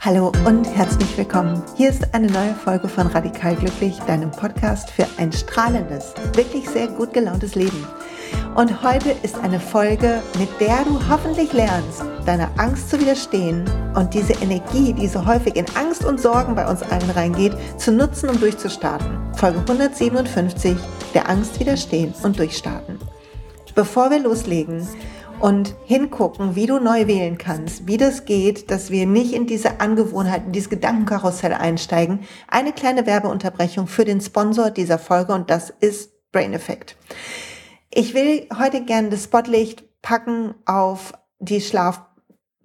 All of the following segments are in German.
Hallo und herzlich willkommen. Hier ist eine neue Folge von Radikal Glücklich, deinem Podcast für ein strahlendes, wirklich sehr gut gelauntes Leben. Und heute ist eine Folge, mit der du hoffentlich lernst, deiner Angst zu widerstehen und diese Energie, die so häufig in Angst und Sorgen bei uns allen reingeht, zu nutzen, um durchzustarten. Folge 157, der Angst widerstehen und durchstarten. Bevor wir loslegen, und hingucken, wie du neu wählen kannst, wie das geht, dass wir nicht in diese Angewohnheiten, dieses Gedankenkarussell einsteigen. Eine kleine Werbeunterbrechung für den Sponsor dieser Folge und das ist Brain Effect. Ich will heute gerne das Spotlicht packen auf die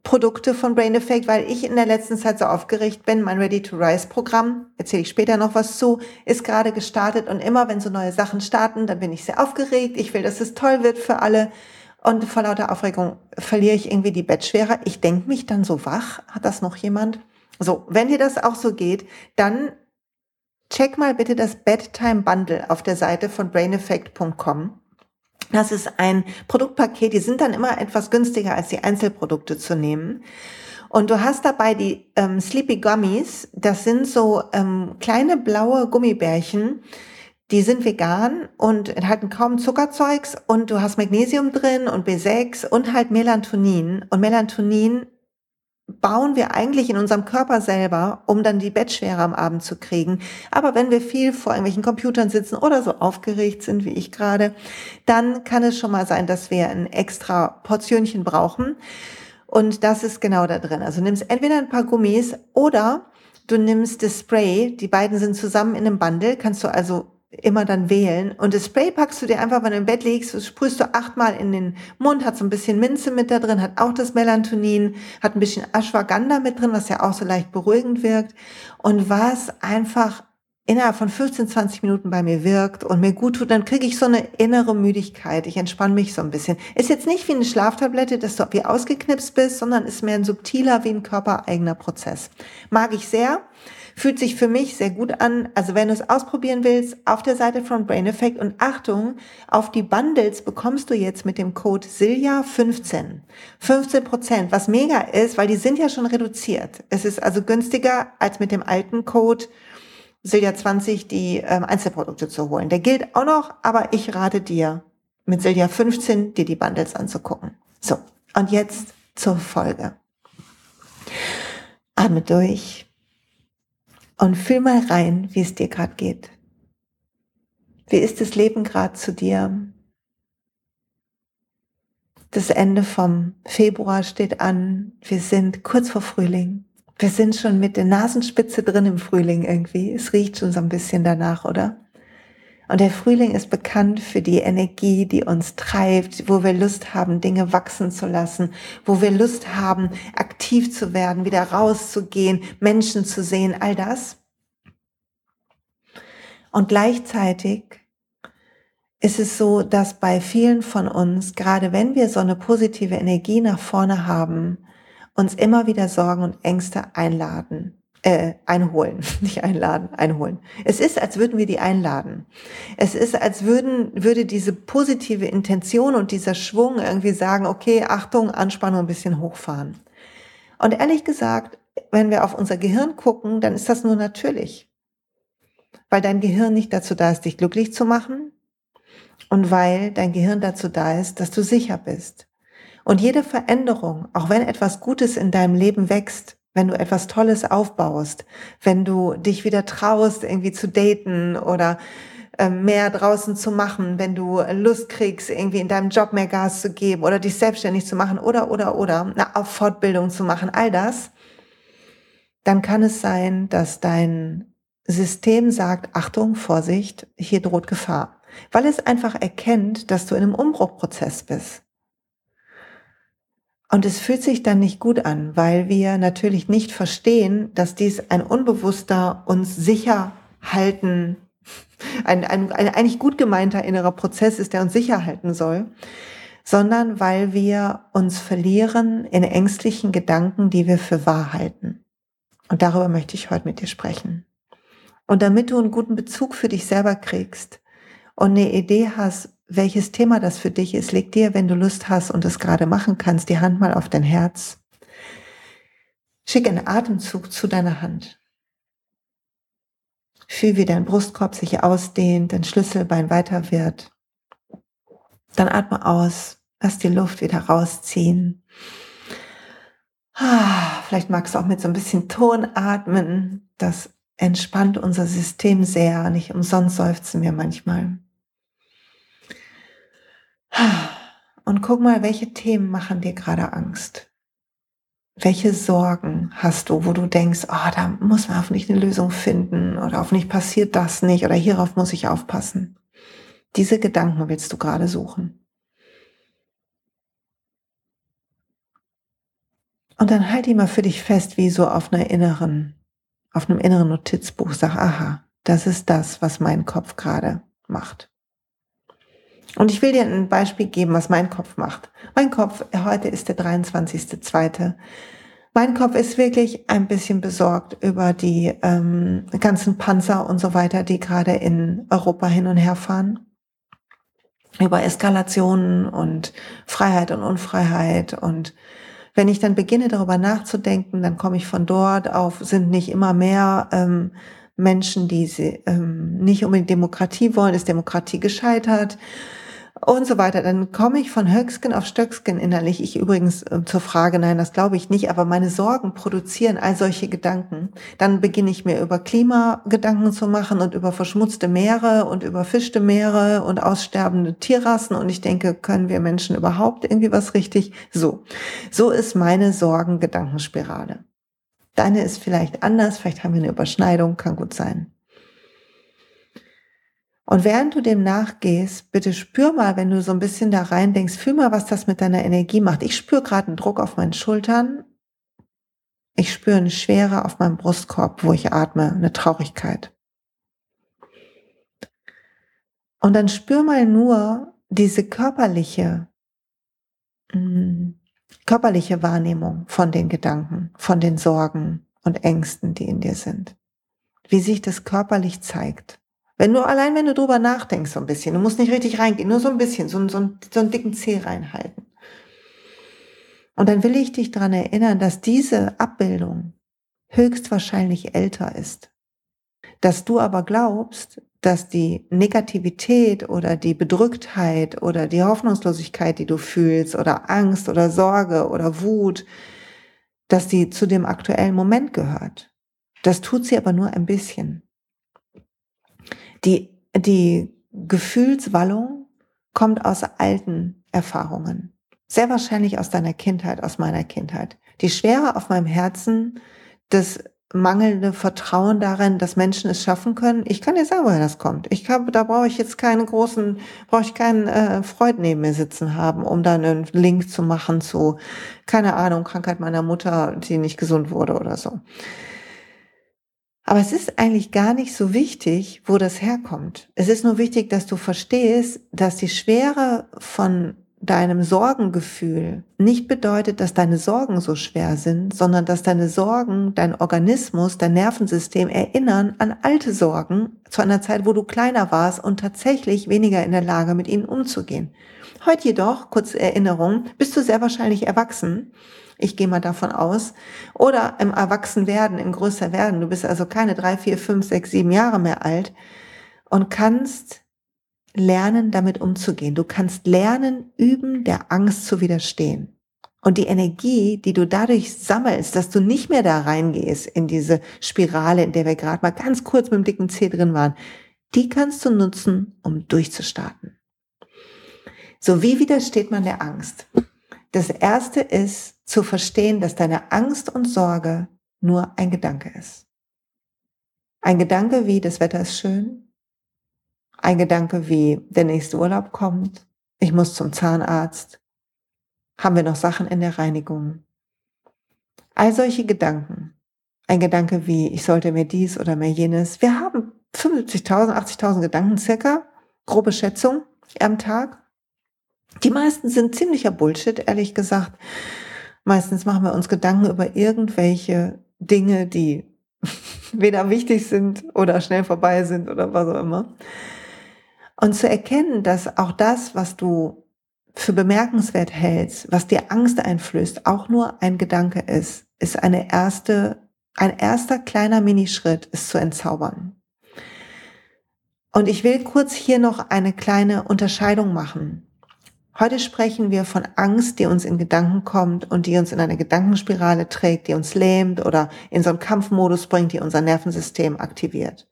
Schlafprodukte von Brain Effect, weil ich in der letzten Zeit so aufgeregt bin. Mein Ready to Rise Programm, erzähle ich später noch was zu, ist gerade gestartet und immer wenn so neue Sachen starten, dann bin ich sehr aufgeregt. Ich will, dass es toll wird für alle. Und vor lauter Aufregung verliere ich irgendwie die Bettschwere. Ich denke mich dann so wach. Hat das noch jemand? So, wenn dir das auch so geht, dann check mal bitte das Bedtime Bundle auf der Seite von braineffect.com. Das ist ein Produktpaket, die sind dann immer etwas günstiger als die Einzelprodukte zu nehmen. Und du hast dabei die ähm, Sleepy Gummies, das sind so ähm, kleine blaue Gummibärchen, die sind vegan und enthalten kaum Zuckerzeugs und du hast Magnesium drin und B6 und halt Melatonin. Und Melatonin bauen wir eigentlich in unserem Körper selber, um dann die Bettschwere am Abend zu kriegen. Aber wenn wir viel vor irgendwelchen Computern sitzen oder so aufgeregt sind wie ich gerade, dann kann es schon mal sein, dass wir ein extra Portionchen brauchen. Und das ist genau da drin. Also nimmst entweder ein paar Gummis oder du nimmst das Spray. Die beiden sind zusammen in einem Bundle. Kannst du also immer dann wählen. Und das Spray packst du dir einfach, wenn du im Bett liegst, sprühst du achtmal in den Mund, hat so ein bisschen Minze mit da drin, hat auch das Melatonin, hat ein bisschen Ashwagandha mit drin, was ja auch so leicht beruhigend wirkt. Und was einfach innerhalb von 15, 20 Minuten bei mir wirkt und mir gut tut, dann kriege ich so eine innere Müdigkeit. Ich entspanne mich so ein bisschen. Ist jetzt nicht wie eine Schlaftablette, dass du wie ausgeknipst bist, sondern ist mehr ein subtiler, wie ein körpereigener Prozess. Mag ich sehr. Fühlt sich für mich sehr gut an. Also wenn du es ausprobieren willst, auf der Seite von Brain Effect und Achtung, auf die Bundles bekommst du jetzt mit dem Code Silja 15. 15 Prozent, was mega ist, weil die sind ja schon reduziert. Es ist also günstiger als mit dem alten Code Silja 20 die ähm, Einzelprodukte zu holen. Der gilt auch noch, aber ich rate dir, mit Silja 15 dir die Bundles anzugucken. So, und jetzt zur Folge. Atme durch und fühl mal rein, wie es dir gerade geht. Wie ist das Leben gerade zu dir? Das Ende vom Februar steht an. Wir sind kurz vor Frühling. Wir sind schon mit der Nasenspitze drin im Frühling irgendwie. Es riecht schon so ein bisschen danach, oder? Und der Frühling ist bekannt für die Energie, die uns treibt, wo wir Lust haben, Dinge wachsen zu lassen, wo wir Lust haben, aktiv zu werden, wieder rauszugehen, Menschen zu sehen, all das. Und gleichzeitig ist es so, dass bei vielen von uns, gerade wenn wir so eine positive Energie nach vorne haben, uns immer wieder Sorgen und Ängste einladen äh, einholen, nicht einladen, einholen. Es ist, als würden wir die einladen. Es ist, als würden, würde diese positive Intention und dieser Schwung irgendwie sagen, okay, Achtung, Anspannung ein bisschen hochfahren. Und ehrlich gesagt, wenn wir auf unser Gehirn gucken, dann ist das nur natürlich. Weil dein Gehirn nicht dazu da ist, dich glücklich zu machen und weil dein Gehirn dazu da ist, dass du sicher bist. Und jede Veränderung, auch wenn etwas Gutes in deinem Leben wächst, wenn du etwas Tolles aufbaust, wenn du dich wieder traust, irgendwie zu daten oder ähm, mehr draußen zu machen, wenn du Lust kriegst, irgendwie in deinem Job mehr Gas zu geben oder dich selbstständig zu machen oder, oder, oder, eine Fortbildung zu machen, all das, dann kann es sein, dass dein System sagt, Achtung, Vorsicht, hier droht Gefahr, weil es einfach erkennt, dass du in einem Umbruchprozess bist. Und es fühlt sich dann nicht gut an, weil wir natürlich nicht verstehen, dass dies ein unbewusster, uns sicher halten, ein, ein, ein eigentlich gut gemeinter innerer Prozess ist, der uns sicher halten soll, sondern weil wir uns verlieren in ängstlichen Gedanken, die wir für wahr halten. Und darüber möchte ich heute mit dir sprechen. Und damit du einen guten Bezug für dich selber kriegst und eine Idee hast, welches Thema das für dich ist, leg dir, wenn du Lust hast und es gerade machen kannst, die Hand mal auf dein Herz. Schick einen Atemzug zu deiner Hand. Fühl, wie dein Brustkorb sich ausdehnt, dein Schlüsselbein weiter wird. Dann atme aus, lass die Luft wieder rausziehen. Ah, vielleicht magst du auch mit so ein bisschen Ton atmen. Das entspannt unser System sehr. Nicht umsonst seufzen wir manchmal. Und guck mal, welche Themen machen dir gerade Angst? Welche Sorgen hast du, wo du denkst, oh, da muss man hoffentlich eine Lösung finden oder hoffentlich passiert das nicht oder hierauf muss ich aufpassen? Diese Gedanken willst du gerade suchen. Und dann halt die mal für dich fest, wie so auf einer inneren, auf einem inneren Notizbuch. Sag, aha, das ist das, was mein Kopf gerade macht. Und ich will dir ein Beispiel geben, was mein Kopf macht. Mein Kopf, heute ist der 23.2. Mein Kopf ist wirklich ein bisschen besorgt über die ähm, ganzen Panzer und so weiter, die gerade in Europa hin und her fahren. Über Eskalationen und Freiheit und Unfreiheit. Und wenn ich dann beginne, darüber nachzudenken, dann komme ich von dort auf, sind nicht immer mehr ähm, Menschen, die sie, ähm, nicht unbedingt Demokratie wollen, ist Demokratie gescheitert und so weiter. Dann komme ich von Höcksken auf Stöcksken innerlich. Ich übrigens äh, zur Frage, nein, das glaube ich nicht, aber meine Sorgen produzieren all solche Gedanken. Dann beginne ich mir über Klima Gedanken zu machen und über verschmutzte Meere und überfischte Meere und aussterbende Tierrassen. Und ich denke, können wir Menschen überhaupt irgendwie was richtig? So. So ist meine Sorgen-Gedankenspirale. Deine ist vielleicht anders, vielleicht haben wir eine Überschneidung, kann gut sein. Und während du dem nachgehst, bitte spür mal, wenn du so ein bisschen da rein denkst, fühl mal, was das mit deiner Energie macht. Ich spüre gerade einen Druck auf meinen Schultern. Ich spüre eine Schwere auf meinem Brustkorb, wo ich atme, eine Traurigkeit. Und dann spür mal nur diese körperliche, mm, körperliche Wahrnehmung von den Gedanken, von den Sorgen und Ängsten, die in dir sind. Wie sich das körperlich zeigt. Wenn du allein, wenn du drüber nachdenkst, so ein bisschen, du musst nicht richtig reingehen, nur so ein bisschen, so, so, so einen dicken Zeh reinhalten. Und dann will ich dich daran erinnern, dass diese Abbildung höchstwahrscheinlich älter ist. Dass du aber glaubst, dass die Negativität oder die Bedrücktheit oder die Hoffnungslosigkeit, die du fühlst oder Angst oder Sorge oder Wut, dass die zu dem aktuellen Moment gehört. Das tut sie aber nur ein bisschen. Die, die Gefühlswallung kommt aus alten Erfahrungen. Sehr wahrscheinlich aus deiner Kindheit, aus meiner Kindheit. Die Schwere auf meinem Herzen, das mangelnde Vertrauen darin, dass Menschen es schaffen können. Ich kann dir sagen, woher das kommt. Ich glaube, da brauche ich jetzt keinen großen, brauche ich keinen äh, Freund neben mir sitzen haben, um dann einen Link zu machen zu, keine Ahnung, Krankheit meiner Mutter, die nicht gesund wurde oder so. Aber es ist eigentlich gar nicht so wichtig, wo das herkommt. Es ist nur wichtig, dass du verstehst, dass die Schwere von deinem Sorgengefühl nicht bedeutet, dass deine Sorgen so schwer sind, sondern dass deine Sorgen, dein Organismus, dein Nervensystem erinnern an alte Sorgen zu einer Zeit, wo du kleiner warst und tatsächlich weniger in der Lage, mit ihnen umzugehen. Heute jedoch, kurze Erinnerung, bist du sehr wahrscheinlich erwachsen ich gehe mal davon aus. Oder im Erwachsenwerden, im Größerwerden. Du bist also keine drei, vier, fünf, sechs, sieben Jahre mehr alt und kannst lernen, damit umzugehen. Du kannst lernen, üben, der Angst zu widerstehen. Und die Energie, die du dadurch sammelst, dass du nicht mehr da reingehst in diese Spirale, in der wir gerade mal ganz kurz mit dem dicken Zeh drin waren, die kannst du nutzen, um durchzustarten. So, wie widersteht man der Angst? Das erste ist zu verstehen, dass deine Angst und Sorge nur ein Gedanke ist. Ein Gedanke wie, das Wetter ist schön. Ein Gedanke wie, der nächste Urlaub kommt. Ich muss zum Zahnarzt. Haben wir noch Sachen in der Reinigung? All solche Gedanken. Ein Gedanke wie, ich sollte mir dies oder mir jenes. Wir haben 75.000, 80.000 Gedanken circa, grobe Schätzung am Tag. Die meisten sind ziemlicher Bullshit, ehrlich gesagt. Meistens machen wir uns Gedanken über irgendwelche Dinge, die weder wichtig sind oder schnell vorbei sind oder was auch immer. Und zu erkennen, dass auch das, was du für bemerkenswert hältst, was dir Angst einflößt, auch nur ein Gedanke ist, ist eine erste, ein erster kleiner Minischritt, es zu entzaubern. Und ich will kurz hier noch eine kleine Unterscheidung machen. Heute sprechen wir von Angst, die uns in Gedanken kommt und die uns in eine Gedankenspirale trägt, die uns lähmt oder in so einen Kampfmodus bringt, die unser Nervensystem aktiviert.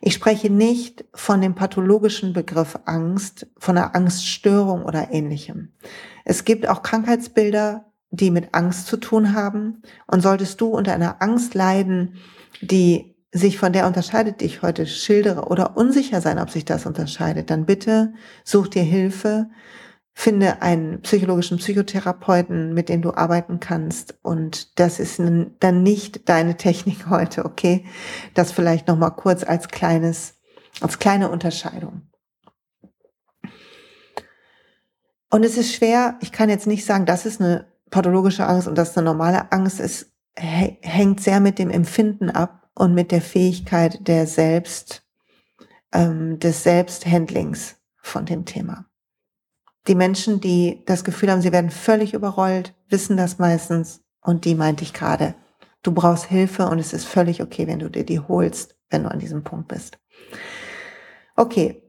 Ich spreche nicht von dem pathologischen Begriff Angst, von einer Angststörung oder ähnlichem. Es gibt auch Krankheitsbilder, die mit Angst zu tun haben. Und solltest du unter einer Angst leiden, die sich von der unterscheidet, die ich heute schildere, oder unsicher sein, ob sich das unterscheidet, dann bitte such dir Hilfe, finde einen psychologischen Psychotherapeuten, mit dem du arbeiten kannst. Und das ist dann nicht deine Technik heute, okay? Das vielleicht nochmal kurz als kleines, als kleine Unterscheidung. Und es ist schwer, ich kann jetzt nicht sagen, das ist eine pathologische Angst und das ist eine normale Angst. Es hängt sehr mit dem Empfinden ab und mit der Fähigkeit der Selbst, ähm, des Selbsthandlings von dem Thema. Die Menschen, die das Gefühl haben, sie werden völlig überrollt, wissen das meistens. Und die meinte ich gerade. Du brauchst Hilfe und es ist völlig okay, wenn du dir die holst, wenn du an diesem Punkt bist. Okay.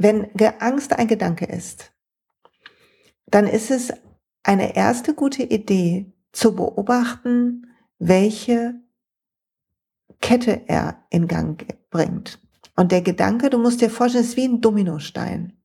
Wenn Angst ein Gedanke ist, dann ist es eine erste gute Idee zu beobachten, welche Kette er in Gang bringt. Und der Gedanke, du musst dir vorstellen, ist wie ein Dominostein.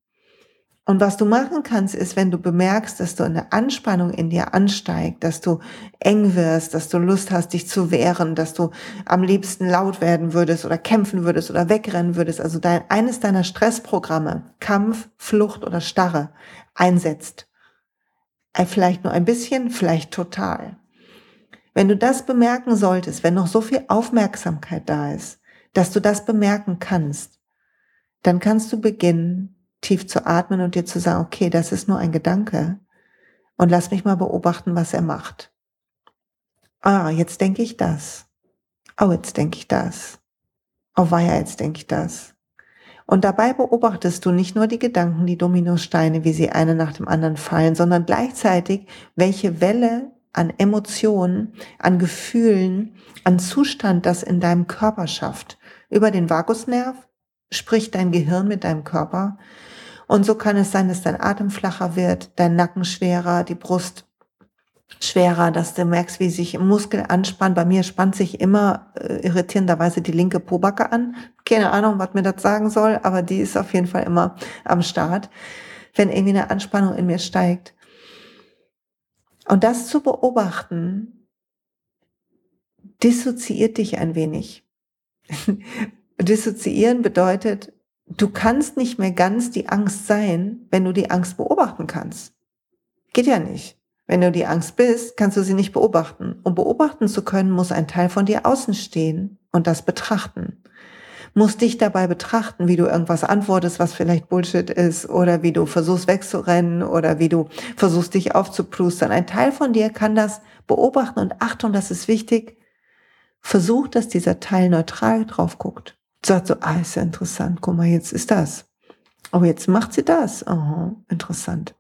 Und was du machen kannst, ist, wenn du bemerkst, dass du eine Anspannung in dir ansteigt, dass du eng wirst, dass du Lust hast, dich zu wehren, dass du am liebsten laut werden würdest oder kämpfen würdest oder wegrennen würdest, also dein, eines deiner Stressprogramme, Kampf, Flucht oder Starre, einsetzt. Äh, vielleicht nur ein bisschen, vielleicht total. Wenn du das bemerken solltest, wenn noch so viel Aufmerksamkeit da ist, dass du das bemerken kannst, dann kannst du beginnen, tief zu atmen und dir zu sagen, okay, das ist nur ein Gedanke und lass mich mal beobachten, was er macht. Ah, jetzt denke ich das. Oh, jetzt denke ich das. Oh, weia, jetzt denke ich das. Und dabei beobachtest du nicht nur die Gedanken, die Dominosteine, wie sie eine nach dem anderen fallen, sondern gleichzeitig, welche Welle an Emotionen, an Gefühlen, an Zustand das in deinem Körper schafft. Über den Vagusnerv spricht dein Gehirn mit deinem Körper und so kann es sein, dass dein Atem flacher wird, dein Nacken schwerer, die Brust schwerer, dass du merkst, wie sich Muskel anspannt. Bei mir spannt sich immer äh, irritierenderweise die linke Pobacke an. Keine Ahnung, was mir das sagen soll, aber die ist auf jeden Fall immer am Start, wenn irgendwie eine Anspannung in mir steigt. Und das zu beobachten, dissoziiert dich ein wenig. Dissoziieren bedeutet, du kannst nicht mehr ganz die Angst sein, wenn du die Angst beobachten kannst. Geht ja nicht. Wenn du die Angst bist, kannst du sie nicht beobachten. Um beobachten zu können, muss ein Teil von dir außen stehen und das betrachten. Muss dich dabei betrachten, wie du irgendwas antwortest, was vielleicht Bullshit ist, oder wie du versuchst wegzurennen, oder wie du versuchst dich aufzuplustern. Ein Teil von dir kann das beobachten und Achtung, das ist wichtig. Versuch, dass dieser Teil neutral drauf guckt sagt so, ah, ist ja interessant, guck mal, jetzt ist das. Oh, jetzt macht sie das. Oh, interessant.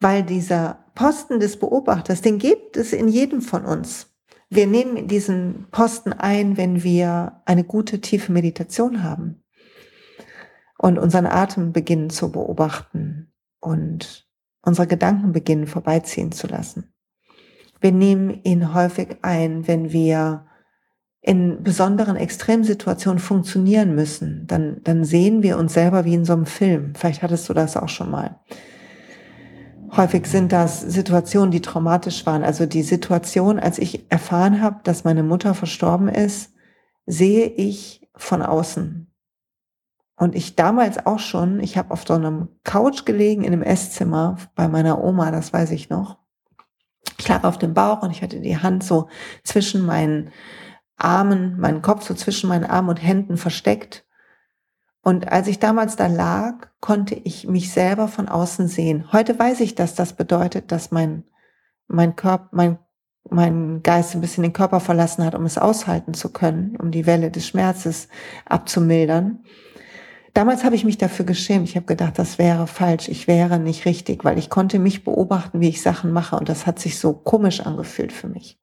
Weil dieser Posten des Beobachters, den gibt es in jedem von uns. Wir nehmen diesen Posten ein, wenn wir eine gute, tiefe Meditation haben und unseren Atem beginnen zu beobachten und unsere Gedanken beginnen vorbeiziehen zu lassen. Wir nehmen ihn häufig ein, wenn wir in besonderen Extremsituationen funktionieren müssen, dann, dann sehen wir uns selber wie in so einem Film. Vielleicht hattest du das auch schon mal. Häufig sind das Situationen, die traumatisch waren. Also die Situation, als ich erfahren habe, dass meine Mutter verstorben ist, sehe ich von außen. Und ich damals auch schon, ich habe auf so einem Couch gelegen in einem Esszimmer bei meiner Oma, das weiß ich noch. Ich lag auf dem Bauch und ich hatte die Hand so zwischen meinen Armen, meinen Kopf so zwischen meinen Armen und Händen versteckt. Und als ich damals da lag, konnte ich mich selber von außen sehen. Heute weiß ich, dass das bedeutet, dass mein, mein Körper, mein mein Geist ein bisschen den Körper verlassen hat, um es aushalten zu können, um die Welle des Schmerzes abzumildern. Damals habe ich mich dafür geschämt. Ich habe gedacht, das wäre falsch, ich wäre nicht richtig, weil ich konnte mich beobachten, wie ich Sachen mache und das hat sich so komisch angefühlt für mich.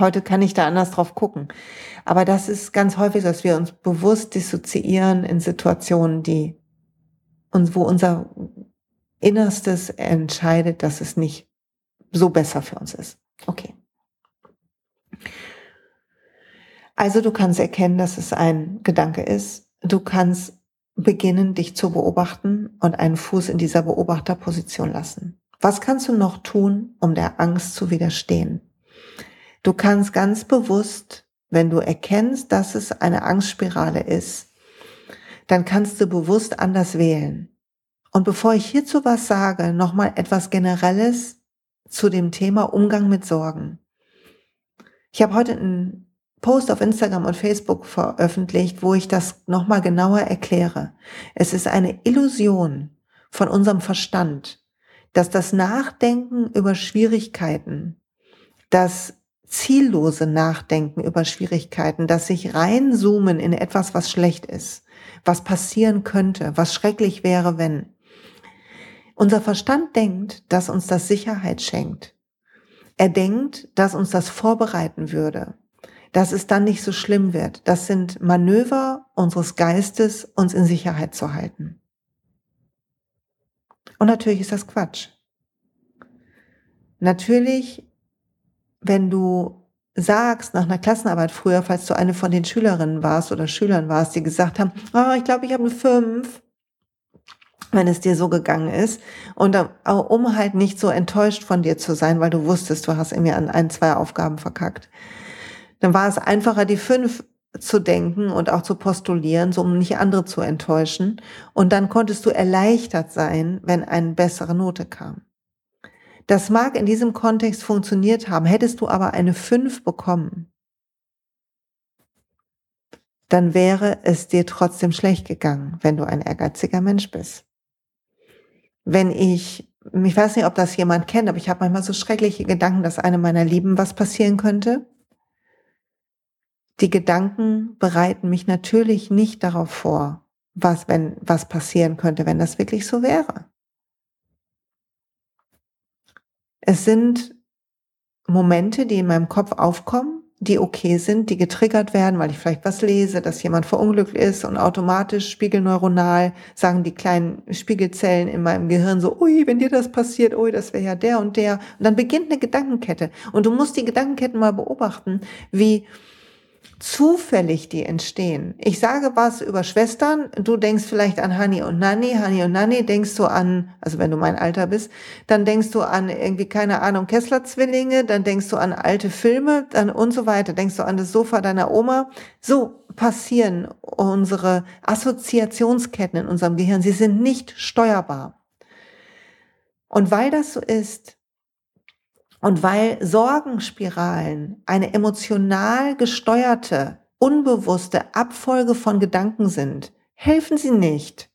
Heute kann ich da anders drauf gucken. Aber das ist ganz häufig, dass wir uns bewusst dissoziieren in Situationen, die uns, wo unser Innerstes entscheidet, dass es nicht so besser für uns ist. Okay. Also du kannst erkennen, dass es ein Gedanke ist. Du kannst beginnen, dich zu beobachten und einen Fuß in dieser Beobachterposition lassen. Was kannst du noch tun, um der Angst zu widerstehen? Du kannst ganz bewusst, wenn du erkennst, dass es eine Angstspirale ist, dann kannst du bewusst anders wählen. Und bevor ich hierzu was sage, nochmal etwas Generelles zu dem Thema Umgang mit Sorgen. Ich habe heute einen Post auf Instagram und Facebook veröffentlicht, wo ich das nochmal genauer erkläre. Es ist eine Illusion von unserem Verstand, dass das Nachdenken über Schwierigkeiten, das ziellose Nachdenken über Schwierigkeiten, das sich reinzoomen in etwas, was schlecht ist, was passieren könnte, was schrecklich wäre, wenn. Unser Verstand denkt, dass uns das Sicherheit schenkt. Er denkt, dass uns das vorbereiten würde dass es dann nicht so schlimm wird. Das sind Manöver unseres Geistes, uns in Sicherheit zu halten. Und natürlich ist das Quatsch. Natürlich, wenn du sagst nach einer Klassenarbeit früher, falls du eine von den Schülerinnen warst oder Schülern warst, die gesagt haben, oh, ich glaube, ich habe eine 5, wenn es dir so gegangen ist. Und um halt nicht so enttäuscht von dir zu sein, weil du wusstest, du hast irgendwie an ein, zwei Aufgaben verkackt, dann war es einfacher, die fünf zu denken und auch zu postulieren, so um nicht andere zu enttäuschen. Und dann konntest du erleichtert sein, wenn eine bessere Note kam. Das mag in diesem Kontext funktioniert haben. Hättest du aber eine fünf bekommen, dann wäre es dir trotzdem schlecht gegangen, wenn du ein ehrgeiziger Mensch bist. Wenn ich, ich weiß nicht, ob das jemand kennt, aber ich habe manchmal so schreckliche Gedanken, dass einem meiner Lieben was passieren könnte die Gedanken bereiten mich natürlich nicht darauf vor, was, wenn, was passieren könnte, wenn das wirklich so wäre. Es sind Momente, die in meinem Kopf aufkommen, die okay sind, die getriggert werden, weil ich vielleicht was lese, dass jemand verunglückt ist und automatisch spiegelneuronal sagen die kleinen Spiegelzellen in meinem Gehirn so, ui, wenn dir das passiert, ui, das wäre ja der und der. Und dann beginnt eine Gedankenkette. Und du musst die Gedankenketten mal beobachten, wie zufällig die entstehen. Ich sage was über Schwestern, du denkst vielleicht an Hani und Nani, Hani und Nani denkst du an, also wenn du mein Alter bist, dann denkst du an irgendwie, keine Ahnung, Kessler-Zwillinge, dann denkst du an alte Filme, dann und so weiter, denkst du an das Sofa deiner Oma. So passieren unsere Assoziationsketten in unserem Gehirn. Sie sind nicht steuerbar. Und weil das so ist, und weil Sorgenspiralen eine emotional gesteuerte, unbewusste Abfolge von Gedanken sind, helfen sie nicht.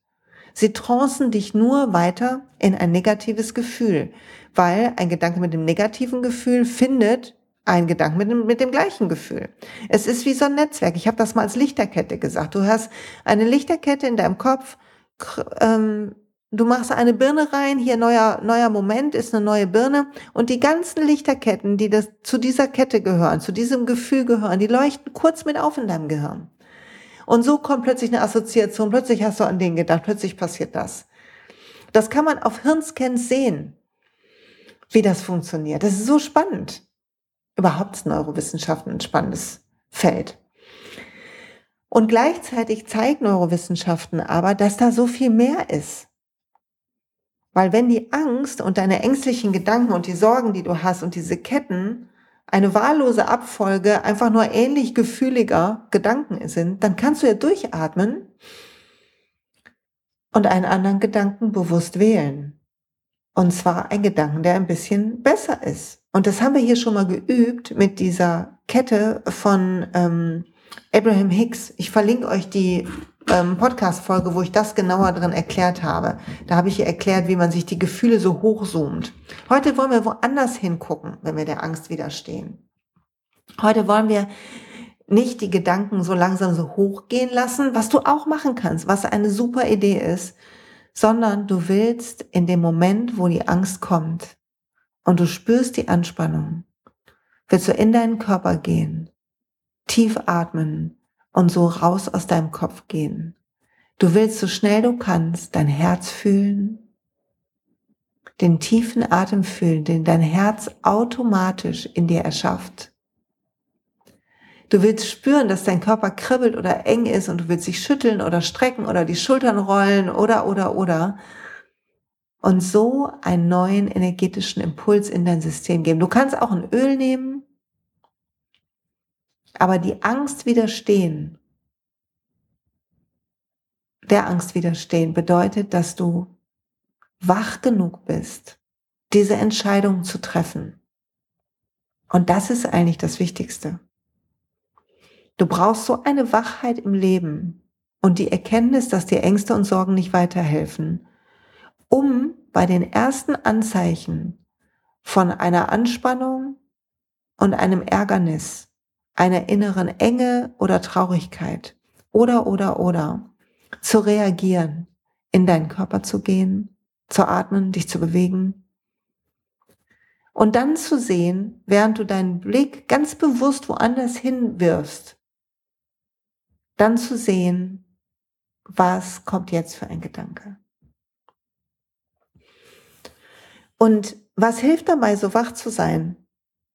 Sie trancen dich nur weiter in ein negatives Gefühl, weil ein Gedanke mit dem negativen Gefühl findet ein Gedanke mit dem, mit dem gleichen Gefühl. Es ist wie so ein Netzwerk. Ich habe das mal als Lichterkette gesagt. Du hast eine Lichterkette in deinem Kopf, ähm, Du machst eine Birne rein, hier neuer, neuer Moment ist eine neue Birne und die ganzen Lichterketten, die das, zu dieser Kette gehören, zu diesem Gefühl gehören, die leuchten kurz mit auf in deinem Gehirn. Und so kommt plötzlich eine Assoziation, plötzlich hast du an den gedacht, plötzlich passiert das. Das kann man auf Hirnscans sehen, wie das funktioniert. Das ist so spannend. Überhaupt ist Neurowissenschaften ein spannendes Feld. Und gleichzeitig zeigt Neurowissenschaften aber, dass da so viel mehr ist. Weil wenn die Angst und deine ängstlichen Gedanken und die Sorgen, die du hast und diese Ketten eine wahllose Abfolge einfach nur ähnlich gefühliger Gedanken sind, dann kannst du ja durchatmen und einen anderen Gedanken bewusst wählen. Und zwar ein Gedanken, der ein bisschen besser ist. Und das haben wir hier schon mal geübt mit dieser Kette von ähm, Abraham Hicks. Ich verlinke euch die ähm, Podcast-Folge, wo ich das genauer drin erklärt habe. Da habe ich hier erklärt, wie man sich die Gefühle so hochzoomt. Heute wollen wir woanders hingucken, wenn wir der Angst widerstehen. Heute wollen wir nicht die Gedanken so langsam so hochgehen lassen, was du auch machen kannst, was eine super Idee ist, sondern du willst in dem Moment, wo die Angst kommt und du spürst die Anspannung, willst du in deinen Körper gehen, tief atmen und so raus aus deinem Kopf gehen. Du willst so schnell du kannst dein Herz fühlen, den tiefen Atem fühlen, den dein Herz automatisch in dir erschafft. Du willst spüren, dass dein Körper kribbelt oder eng ist und du willst dich schütteln oder strecken oder die Schultern rollen oder, oder, oder. Und so einen neuen energetischen Impuls in dein System geben. Du kannst auch ein Öl nehmen, aber die Angst widerstehen, der Angst widerstehen bedeutet, dass du wach genug bist, diese Entscheidung zu treffen. Und das ist eigentlich das Wichtigste. Du brauchst so eine Wachheit im Leben und die Erkenntnis, dass dir Ängste und Sorgen nicht weiterhelfen, um bei den ersten Anzeichen von einer Anspannung und einem Ärgernis, einer inneren Enge oder Traurigkeit oder oder oder zu reagieren, in deinen Körper zu gehen, zu atmen, dich zu bewegen und dann zu sehen, während du deinen Blick ganz bewusst woanders hinwirfst, dann zu sehen, was kommt jetzt für ein Gedanke. Und was hilft dabei, so wach zu sein?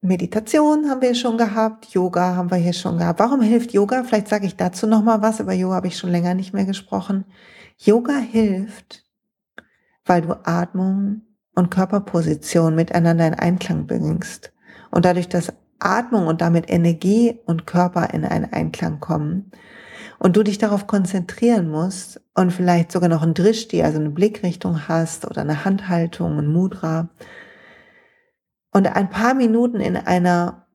Meditation haben wir schon gehabt, Yoga haben wir hier schon gehabt. Warum hilft Yoga? Vielleicht sage ich dazu noch mal was. Über Yoga habe ich schon länger nicht mehr gesprochen. Yoga hilft, weil du Atmung und Körperposition miteinander in Einklang bringst und dadurch, dass Atmung und damit Energie und Körper in einen Einklang kommen, und du dich darauf konzentrieren musst und vielleicht sogar noch ein Drishti, also eine Blickrichtung hast oder eine Handhaltung, ein Mudra und ein paar Minuten in einer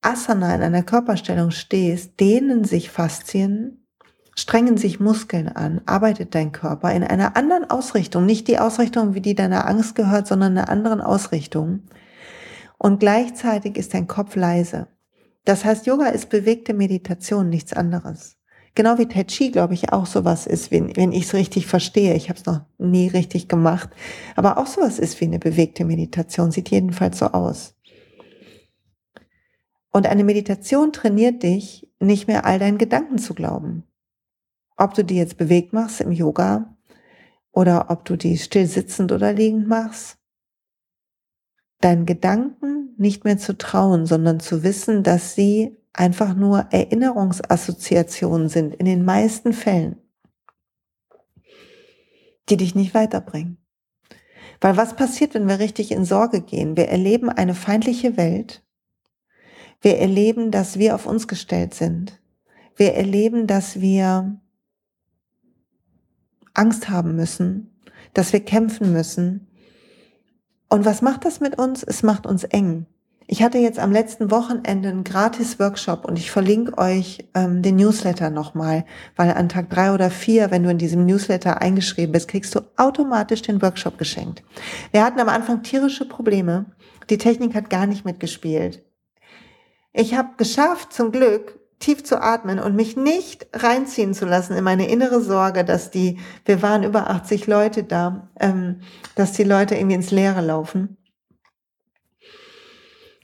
Asana, in einer Körperstellung stehst, dehnen sich Faszien, strengen sich Muskeln an, arbeitet dein Körper in einer anderen Ausrichtung, nicht die Ausrichtung, wie die deiner Angst gehört, sondern einer anderen Ausrichtung. Und gleichzeitig ist dein Kopf leise. Das heißt, Yoga ist bewegte Meditation, nichts anderes. Genau wie Tai Chi, glaube ich, auch sowas ist, wenn, wenn ich es richtig verstehe. Ich habe es noch nie richtig gemacht. Aber auch sowas ist wie eine bewegte Meditation. Sieht jedenfalls so aus. Und eine Meditation trainiert dich, nicht mehr all deinen Gedanken zu glauben. Ob du die jetzt bewegt machst im Yoga oder ob du die still sitzend oder liegend machst. Deinen Gedanken nicht mehr zu trauen, sondern zu wissen, dass sie einfach nur Erinnerungsassoziationen sind, in den meisten Fällen, die dich nicht weiterbringen. Weil was passiert, wenn wir richtig in Sorge gehen? Wir erleben eine feindliche Welt. Wir erleben, dass wir auf uns gestellt sind. Wir erleben, dass wir Angst haben müssen, dass wir kämpfen müssen. Und was macht das mit uns? Es macht uns eng. Ich hatte jetzt am letzten Wochenende einen gratis Workshop und ich verlinke euch ähm, den Newsletter nochmal, weil an Tag drei oder vier, wenn du in diesem Newsletter eingeschrieben bist, kriegst du automatisch den Workshop geschenkt. Wir hatten am Anfang tierische Probleme. Die Technik hat gar nicht mitgespielt. Ich habe geschafft, zum Glück, tief zu atmen und mich nicht reinziehen zu lassen in meine innere Sorge, dass die, wir waren über 80 Leute da, ähm, dass die Leute irgendwie ins Leere laufen.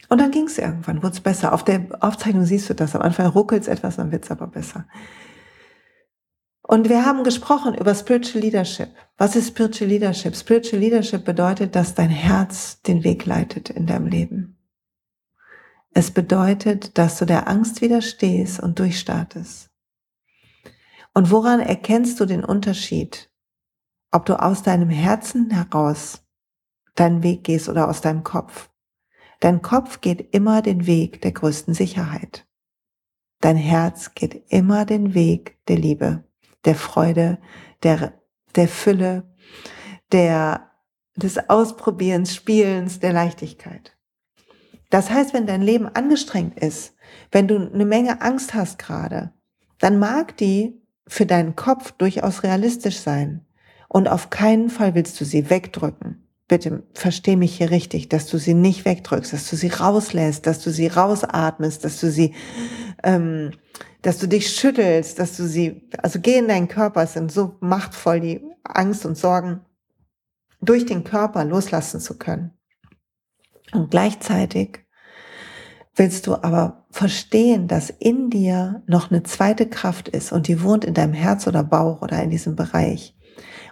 Und dann ging es irgendwann, wurde es besser. Auf der Aufzeichnung siehst du das. Am Anfang ruckelt es etwas, dann wird es aber besser. Und wir haben gesprochen über Spiritual Leadership. Was ist Spiritual Leadership? Spiritual Leadership bedeutet, dass dein Herz den Weg leitet in deinem Leben. Es bedeutet, dass du der Angst widerstehst und durchstartest. Und woran erkennst du den Unterschied? Ob du aus deinem Herzen heraus deinen Weg gehst oder aus deinem Kopf. Dein Kopf geht immer den Weg der größten Sicherheit. Dein Herz geht immer den Weg der Liebe, der Freude, der, der Fülle, der, des Ausprobierens, Spielens, der Leichtigkeit. Das heißt, wenn dein Leben angestrengt ist, wenn du eine Menge Angst hast gerade, dann mag die für deinen Kopf durchaus realistisch sein. Und auf keinen Fall willst du sie wegdrücken. Bitte versteh mich hier richtig, dass du sie nicht wegdrückst, dass du sie rauslässt, dass du sie rausatmest, dass du sie, ähm, dass du dich schüttelst, dass du sie, also geh in deinen Körper, es sind so machtvoll die Angst und Sorgen durch den Körper loslassen zu können. Und gleichzeitig willst du aber verstehen, dass in dir noch eine zweite Kraft ist und die wohnt in deinem Herz oder Bauch oder in diesem Bereich.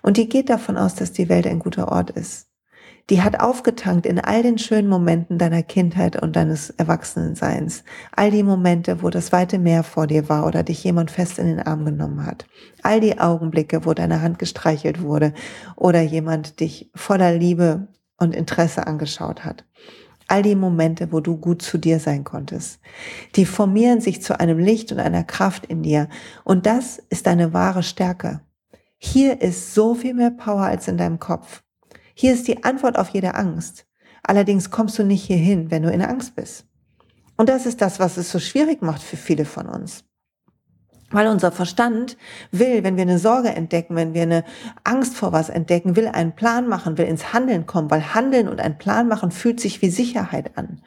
Und die geht davon aus, dass die Welt ein guter Ort ist. Die hat aufgetankt in all den schönen Momenten deiner Kindheit und deines Erwachsenenseins. All die Momente, wo das weite Meer vor dir war oder dich jemand fest in den Arm genommen hat. All die Augenblicke, wo deine Hand gestreichelt wurde oder jemand dich voller Liebe und Interesse angeschaut hat. All die Momente, wo du gut zu dir sein konntest. Die formieren sich zu einem Licht und einer Kraft in dir. Und das ist deine wahre Stärke. Hier ist so viel mehr Power als in deinem Kopf. Hier ist die Antwort auf jede Angst. Allerdings kommst du nicht hierhin, wenn du in Angst bist. Und das ist das, was es so schwierig macht für viele von uns. Weil unser Verstand will, wenn wir eine Sorge entdecken, wenn wir eine Angst vor was entdecken, will einen Plan machen, will ins Handeln kommen, weil Handeln und ein Plan machen fühlt sich wie Sicherheit an.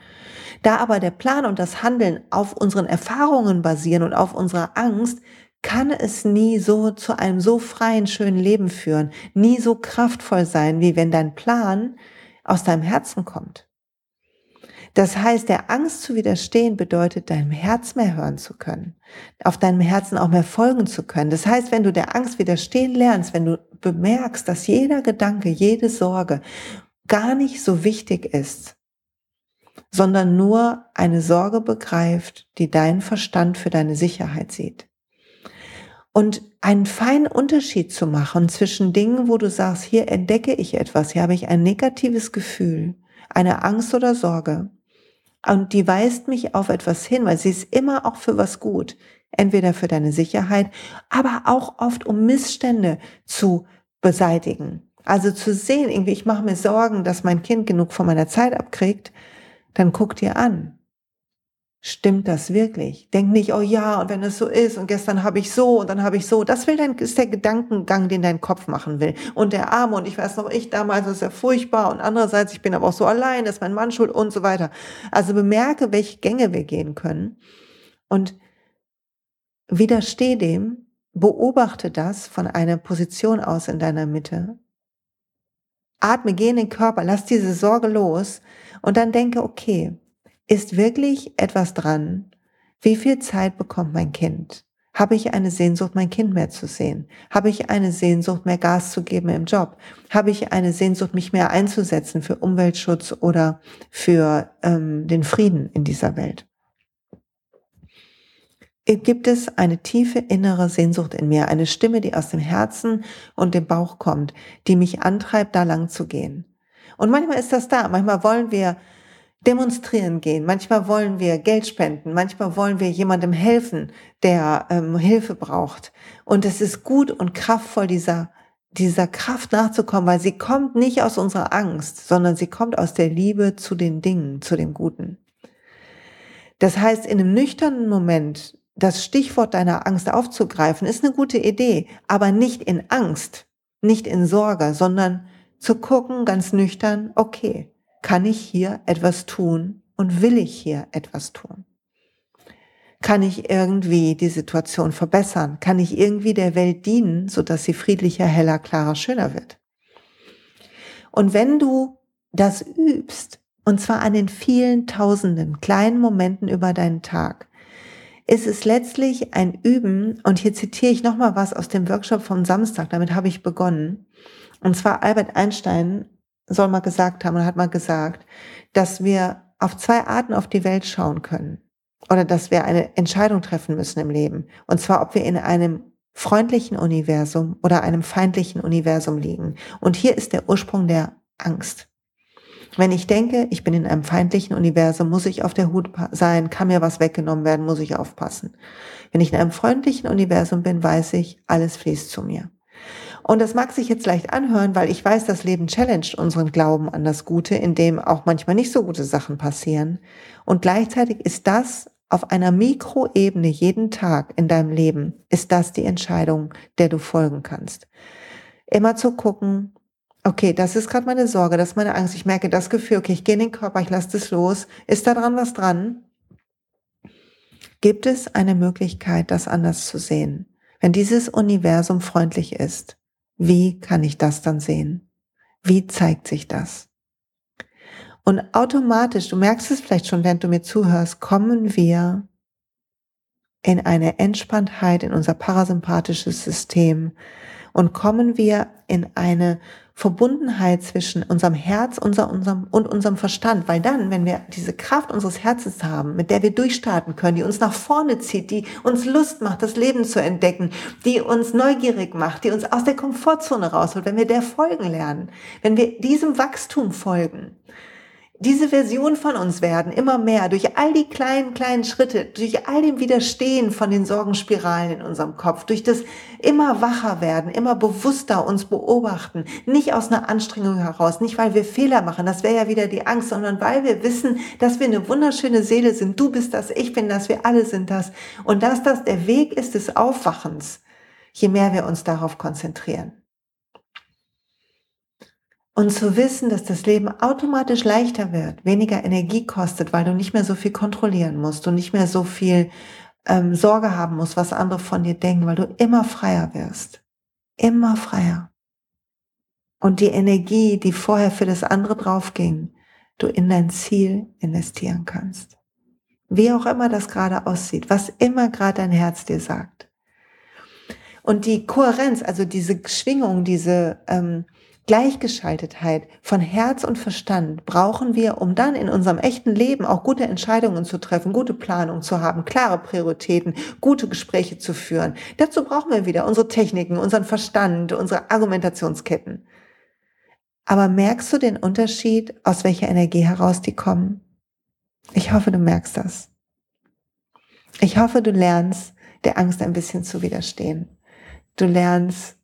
Da aber der Plan und das Handeln auf unseren Erfahrungen basieren und auf unserer Angst, kann es nie so zu einem so freien, schönen Leben führen, nie so kraftvoll sein, wie wenn dein Plan aus deinem Herzen kommt. Das heißt, der Angst zu widerstehen bedeutet, deinem Herz mehr hören zu können, auf deinem Herzen auch mehr folgen zu können. Das heißt, wenn du der Angst widerstehen lernst, wenn du bemerkst, dass jeder Gedanke, jede Sorge gar nicht so wichtig ist, sondern nur eine Sorge begreift, die dein Verstand für deine Sicherheit sieht. Und einen feinen Unterschied zu machen zwischen Dingen, wo du sagst, hier entdecke ich etwas, hier habe ich ein negatives Gefühl, eine Angst oder Sorge und die weist mich auf etwas hin, weil sie ist immer auch für was gut. Entweder für deine Sicherheit, aber auch oft um Missstände zu beseitigen. Also zu sehen, irgendwie, ich mache mir Sorgen, dass mein Kind genug von meiner Zeit abkriegt, dann guck dir an. Stimmt das wirklich? Denk nicht, oh ja, und wenn es so ist, und gestern habe ich so, und dann habe ich so. Das will dein, ist der Gedankengang, den dein Kopf machen will. Und der Arme, und ich weiß noch, ich damals ist ja furchtbar, und andererseits, ich bin aber auch so allein, das ist mein Mann schuld, und so weiter. Also bemerke, welche Gänge wir gehen können. Und widersteh dem, beobachte das von einer Position aus in deiner Mitte. Atme, geh in den Körper, lass diese Sorge los, und dann denke, okay, ist wirklich etwas dran? Wie viel Zeit bekommt mein Kind? Habe ich eine Sehnsucht, mein Kind mehr zu sehen? Habe ich eine Sehnsucht, mehr Gas zu geben im Job? Habe ich eine Sehnsucht, mich mehr einzusetzen für Umweltschutz oder für ähm, den Frieden in dieser Welt? Gibt es eine tiefe innere Sehnsucht in mir, eine Stimme, die aus dem Herzen und dem Bauch kommt, die mich antreibt, da lang zu gehen? Und manchmal ist das da. Manchmal wollen wir demonstrieren gehen. Manchmal wollen wir Geld spenden. Manchmal wollen wir jemandem helfen, der ähm, Hilfe braucht. Und es ist gut und kraftvoll, dieser, dieser Kraft nachzukommen, weil sie kommt nicht aus unserer Angst, sondern sie kommt aus der Liebe zu den Dingen, zu dem Guten. Das heißt, in einem nüchternen Moment das Stichwort deiner Angst aufzugreifen, ist eine gute Idee, aber nicht in Angst, nicht in Sorge, sondern zu gucken, ganz nüchtern, okay, kann ich hier etwas tun und will ich hier etwas tun? Kann ich irgendwie die Situation verbessern? Kann ich irgendwie der Welt dienen, sodass sie friedlicher, heller, klarer, schöner wird? Und wenn du das übst, und zwar an den vielen tausenden kleinen Momenten über deinen Tag, ist es letztlich ein Üben, und hier zitiere ich nochmal was aus dem Workshop vom Samstag, damit habe ich begonnen. Und zwar Albert Einstein soll mal gesagt haben und hat mal gesagt, dass wir auf zwei Arten auf die Welt schauen können oder dass wir eine Entscheidung treffen müssen im Leben. Und zwar, ob wir in einem freundlichen Universum oder einem feindlichen Universum liegen. Und hier ist der Ursprung der Angst. Wenn ich denke, ich bin in einem feindlichen Universum, muss ich auf der Hut sein, kann mir was weggenommen werden, muss ich aufpassen. Wenn ich in einem freundlichen Universum bin, weiß ich, alles fließt zu mir. Und das mag sich jetzt leicht anhören, weil ich weiß, das Leben challenged unseren Glauben an das Gute, in dem auch manchmal nicht so gute Sachen passieren. Und gleichzeitig ist das auf einer Mikroebene jeden Tag in deinem Leben ist das die Entscheidung, der du folgen kannst. Immer zu gucken, okay, das ist gerade meine Sorge, das ist meine Angst, ich merke das Gefühl, okay, ich gehe in den Körper, ich lasse das los. Ist da dran was dran? Gibt es eine Möglichkeit, das anders zu sehen? Wenn dieses Universum freundlich ist, wie kann ich das dann sehen? Wie zeigt sich das? Und automatisch, du merkst es vielleicht schon, während du mir zuhörst, kommen wir in eine Entspanntheit in unser parasympathisches System und kommen wir in eine Verbundenheit zwischen unserem Herz unser, unserem, und unserem Verstand. Weil dann, wenn wir diese Kraft unseres Herzens haben, mit der wir durchstarten können, die uns nach vorne zieht, die uns Lust macht, das Leben zu entdecken, die uns neugierig macht, die uns aus der Komfortzone rausholt, wenn wir der folgen lernen, wenn wir diesem Wachstum folgen, diese Version von uns werden immer mehr durch all die kleinen, kleinen Schritte, durch all dem Widerstehen von den Sorgenspiralen in unserem Kopf, durch das immer wacher werden, immer bewusster uns beobachten, nicht aus einer Anstrengung heraus, nicht weil wir Fehler machen, das wäre ja wieder die Angst, sondern weil wir wissen, dass wir eine wunderschöne Seele sind, du bist das, ich bin das, wir alle sind das und dass das der Weg ist des Aufwachens, je mehr wir uns darauf konzentrieren. Und zu wissen, dass das Leben automatisch leichter wird, weniger Energie kostet, weil du nicht mehr so viel kontrollieren musst, du nicht mehr so viel ähm, Sorge haben musst, was andere von dir denken, weil du immer freier wirst. Immer freier. Und die Energie, die vorher für das andere draufging, du in dein Ziel investieren kannst. Wie auch immer das gerade aussieht, was immer gerade dein Herz dir sagt. Und die Kohärenz, also diese Schwingung, diese ähm, Gleichgeschaltetheit von Herz und Verstand brauchen wir, um dann in unserem echten Leben auch gute Entscheidungen zu treffen, gute Planung zu haben, klare Prioritäten, gute Gespräche zu führen. Dazu brauchen wir wieder unsere Techniken, unseren Verstand, unsere Argumentationsketten. Aber merkst du den Unterschied, aus welcher Energie heraus die kommen? Ich hoffe, du merkst das. Ich hoffe, du lernst, der Angst ein bisschen zu widerstehen. Du lernst,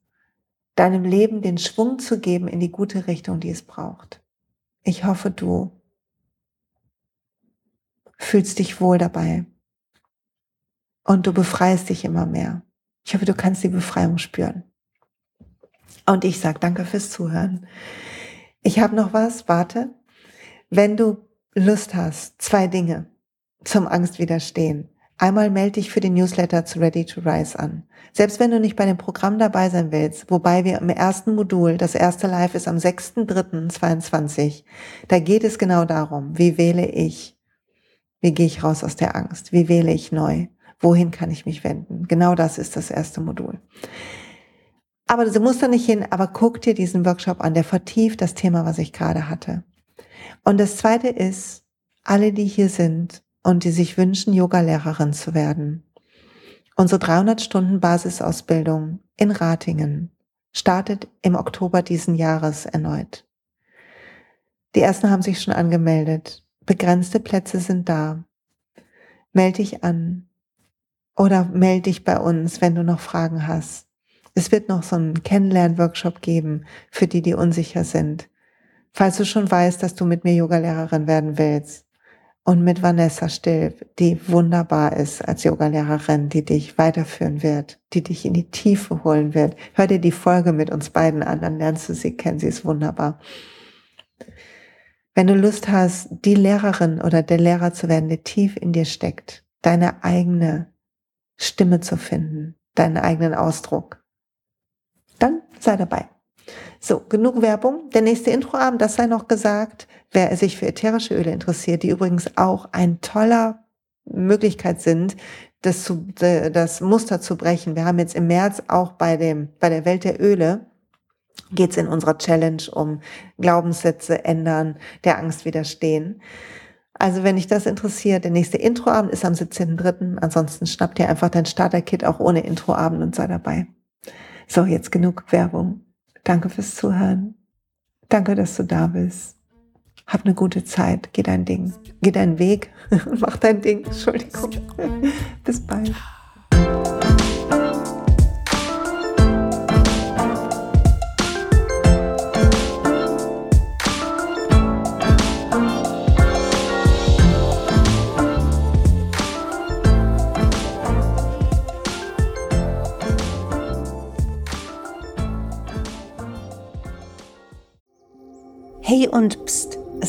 deinem Leben den Schwung zu geben in die gute Richtung, die es braucht. Ich hoffe, du fühlst dich wohl dabei und du befreist dich immer mehr. Ich hoffe, du kannst die Befreiung spüren. Und ich sage danke fürs Zuhören. Ich habe noch was, warte. Wenn du Lust hast, zwei Dinge zum Angst widerstehen. Einmal melde dich für den Newsletter zu Ready to Rise an. Selbst wenn du nicht bei dem Programm dabei sein willst, wobei wir im ersten Modul, das erste Live ist am 6.3.22, da geht es genau darum, wie wähle ich, wie gehe ich raus aus der Angst, wie wähle ich neu, wohin kann ich mich wenden. Genau das ist das erste Modul. Aber du musst da nicht hin, aber guck dir diesen Workshop an, der vertieft das Thema, was ich gerade hatte. Und das zweite ist, alle, die hier sind und die sich wünschen, Yogalehrerin zu werden. Unsere 300 Stunden Basisausbildung in Ratingen startet im Oktober diesen Jahres erneut. Die ersten haben sich schon angemeldet. Begrenzte Plätze sind da. Meld dich an oder melde dich bei uns, wenn du noch Fragen hast. Es wird noch so einen Kennenlern-Workshop geben für die, die unsicher sind. Falls du schon weißt, dass du mit mir Yogalehrerin werden willst, und mit Vanessa Stilp, die wunderbar ist als Yogalehrerin, die dich weiterführen wird, die dich in die Tiefe holen wird. Hör dir die Folge mit uns beiden an, dann lernst du sie kennen, sie ist wunderbar. Wenn du Lust hast, die Lehrerin oder der Lehrer zu werden, der tief in dir steckt, deine eigene Stimme zu finden, deinen eigenen Ausdruck, dann sei dabei. So, genug Werbung. Der nächste Introabend, das sei noch gesagt, wer sich für ätherische Öle interessiert, die übrigens auch ein toller Möglichkeit sind, das, zu, das Muster zu brechen. Wir haben jetzt im März auch bei dem, bei der Welt der Öle geht es in unserer Challenge um Glaubenssätze ändern, der Angst widerstehen. Also wenn dich das interessiert, der nächste Introabend ist am 17.3. Ansonsten schnapp dir einfach dein Starter-Kit auch ohne Introabend und sei dabei. So, jetzt genug Werbung. Danke fürs Zuhören. Danke, dass du da bist. Hab eine gute Zeit. Geh dein Ding. Geh deinen Weg. Mach dein Ding. Entschuldigung. Bis bald.